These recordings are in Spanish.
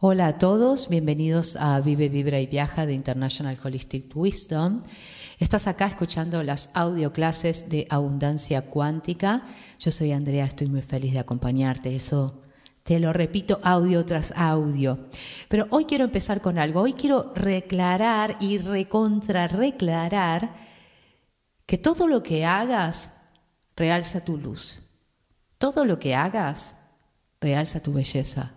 Hola a todos, bienvenidos a Vive, Vibra y Viaja de International Holistic Wisdom. Estás acá escuchando las audio clases de Abundancia Cuántica. Yo soy Andrea, estoy muy feliz de acompañarte. Eso te lo repito audio tras audio. Pero hoy quiero empezar con algo. Hoy quiero reclarar y recontrarreclarar que todo lo que hagas realza tu luz. Todo lo que hagas realza tu belleza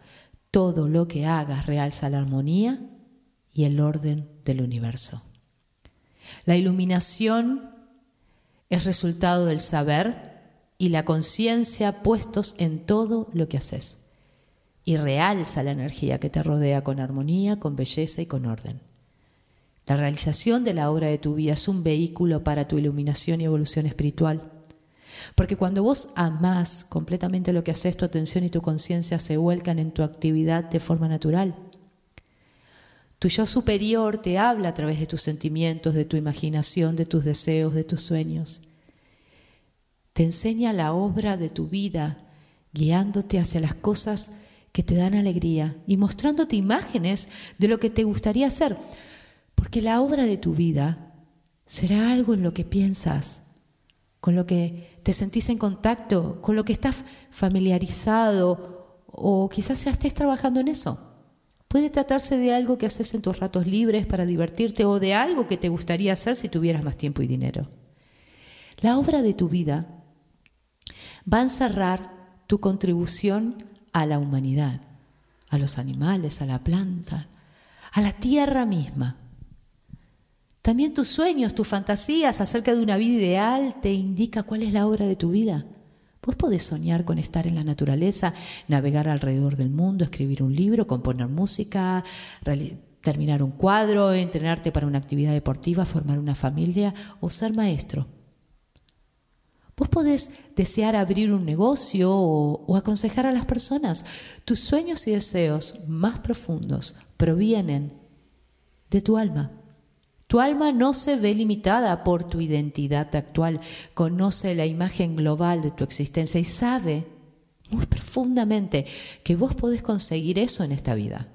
todo lo que hagas realza la armonía y el orden del universo. La iluminación es resultado del saber y la conciencia puestos en todo lo que haces y realza la energía que te rodea con armonía, con belleza y con orden. La realización de la obra de tu vida es un vehículo para tu iluminación y evolución espiritual. Porque cuando vos amás completamente lo que haces, tu atención y tu conciencia se vuelcan en tu actividad de forma natural. Tu yo superior te habla a través de tus sentimientos, de tu imaginación, de tus deseos, de tus sueños. Te enseña la obra de tu vida, guiándote hacia las cosas que te dan alegría y mostrándote imágenes de lo que te gustaría hacer. Porque la obra de tu vida será algo en lo que piensas, con lo que te sentís en contacto, con lo que estás familiarizado o quizás ya estés trabajando en eso. Puede tratarse de algo que haces en tus ratos libres para divertirte o de algo que te gustaría hacer si tuvieras más tiempo y dinero. La obra de tu vida va a encerrar tu contribución a la humanidad, a los animales, a la planta, a la tierra misma. También tus sueños, tus fantasías acerca de una vida ideal te indica cuál es la obra de tu vida. Vos podés soñar con estar en la naturaleza, navegar alrededor del mundo, escribir un libro, componer música, terminar un cuadro, entrenarte para una actividad deportiva, formar una familia o ser maestro. Vos podés desear abrir un negocio o, o, aconsejar a las personas. Tus sueños y deseos más profundos provienen de tu alma. Tu alma no se ve limitada por tu identidad actual, conoce la imagen global de tu existencia y sabe muy profundamente que vos podés conseguir eso en esta vida.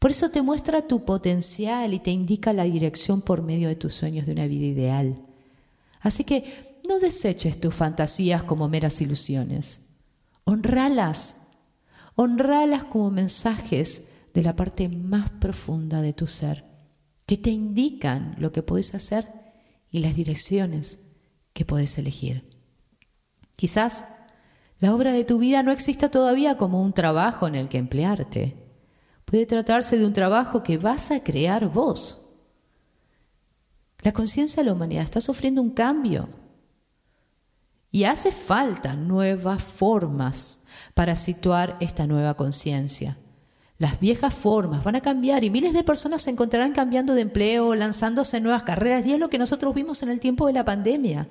Por eso te muestra tu potencial y te indica la dirección por medio de tus sueños de una vida ideal. Así que no deseches tus fantasías como meras ilusiones. Honralas. Honralas como mensajes de la parte más profunda de tu ser que te indican lo que puedes hacer y las direcciones que puedes elegir. Quizás la obra de tu vida no exista todavía como un trabajo en el que emplearte. Puede tratarse de un trabajo que vas a crear vos. La conciencia de la humanidad está sufriendo un cambio y hace falta nuevas formas para situar esta nueva conciencia. Las viejas formas van a cambiar y miles de personas se encontrarán cambiando de empleo, lanzándose nuevas carreras, y es lo que nosotros vimos en el tiempo de la pandemia.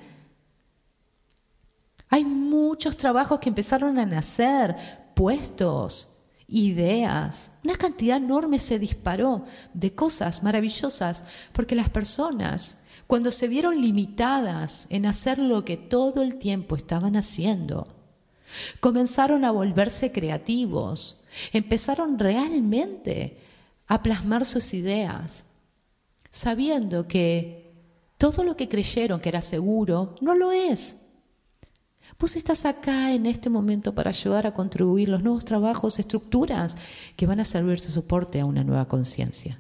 Hay muchos trabajos que empezaron a nacer, puestos, ideas. Una cantidad enorme se disparó de cosas maravillosas, porque las personas, cuando se vieron limitadas en hacer lo que todo el tiempo estaban haciendo, comenzaron a volverse creativos, Empezaron realmente a plasmar sus ideas, sabiendo que todo lo que creyeron que era seguro no lo es. Vos estás acá en este momento para ayudar a contribuir los nuevos trabajos, estructuras que van a servir de soporte a una nueva conciencia.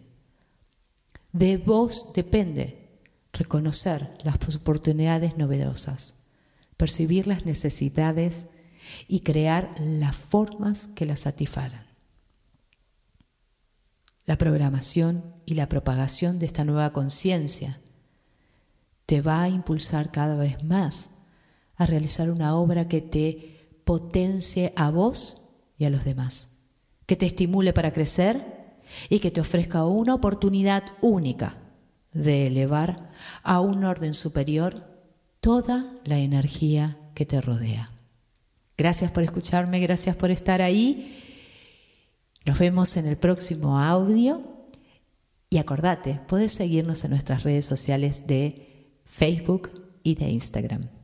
De vos depende reconocer las oportunidades novedosas, percibir las necesidades y crear las formas que las satisfagan. La programación y la propagación de esta nueva conciencia te va a impulsar cada vez más a realizar una obra que te potencie a vos y a los demás, que te estimule para crecer y que te ofrezca una oportunidad única de elevar a un orden superior toda la energía que te rodea. Gracias por escucharme, gracias por estar ahí. Nos vemos en el próximo audio. Y acordate, puedes seguirnos en nuestras redes sociales de Facebook y de Instagram.